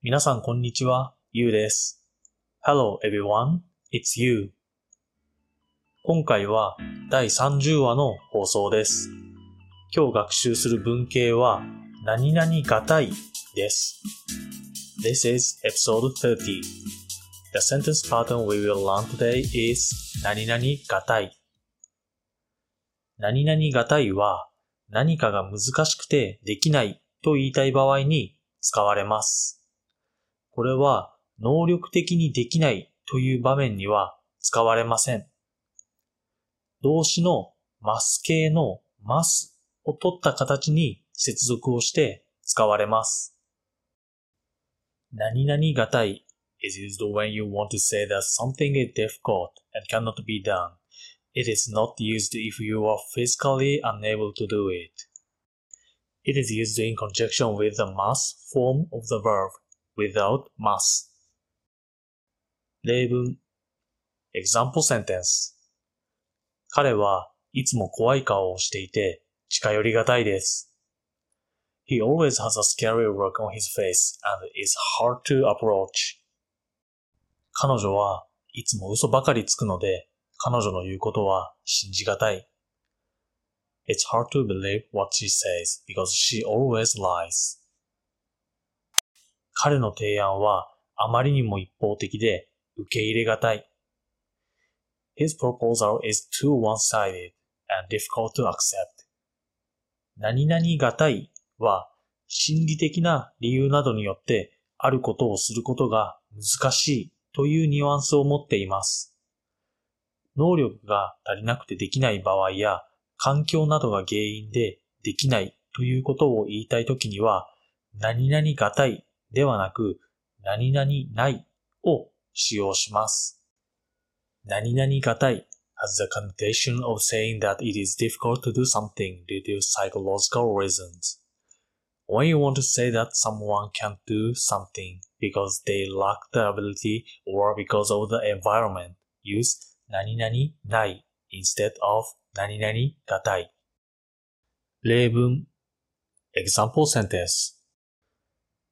皆さんこんにちは、ゆうです。Hello everyone, it's you. 今回は第30話の放送です。今日学習する文型は、何々がたいです。This is episode 30. The sentence pattern we will learn today is 何々がたい。何々がたいは何かが難しくてできないと言いたい場合に使われます。これは能力的にできないという場面には使われません。動詞のます形のますを取った形に接続をして使われます。何々がたい is used when you want to say that something is difficult and cannot be done. It is not used if you are physically unable to do it. It is used in conjunction with the must form of the verb without must. 例文 Example sentence 彼はいつも怖い顔をしていて近寄りがたいです。He always has a scary look on his face and is hard to approach. 彼女はいつも嘘ばかりつくので彼女の言うことは信じがたい。It's hard to believe what she says because she always lies. 彼の提案はあまりにも一方的で受け入れがたい。His proposal is too one-sided and difficult to accept. 何々がたいは心理的な理由などによってあることをすることが難しいというニュアンスを持っています。能力が足りなくてできない場合や環境などが原因でできないということを言いたいときには何々がたいではなく何々ないを使用します。何々がたい has the connotation of saying that it is difficult to do something due to psychological reasons. When you want to say that someone can't do something because they lack the ability or because of the environment, use 何々ない instead of 何々がたい。例文 Example sentence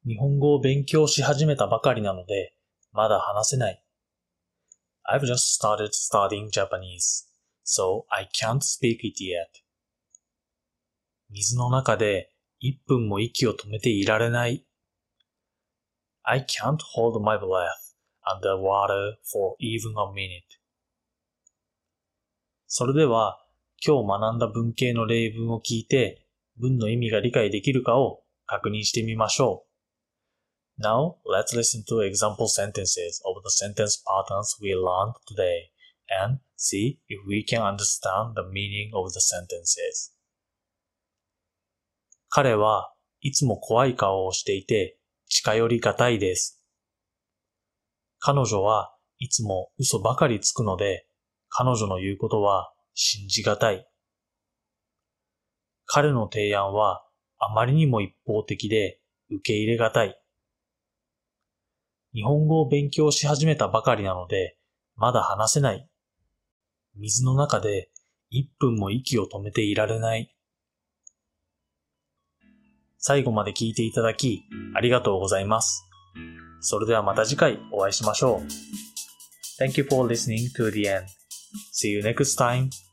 日本語を勉強し始めたばかりなので、まだ話せない。I've just started studying Japanese, so I can't speak it yet. 水の中で1分も息を止めていられない。I can't hold my breath underwater for even a minute. それでは、今日学んだ文型の例文を聞いて、文の意味が理解できるかを確認してみましょう。Now, let's listen to example sentences of the sentence patterns we learned today and see if we can understand the meaning of the sentences. 彼はいつも怖い顔をしていて近寄りがたいです。彼女はいつも嘘ばかりつくので彼女の言うことは信じがたい。彼の提案はあまりにも一方的で受け入れがたい。日本語を勉強し始めたばかりなので、まだ話せない。水の中で1分も息を止めていられない。最後まで聞いていただき、ありがとうございます。それではまた次回お会いしましょう。Thank you for listening to the end. See you next time.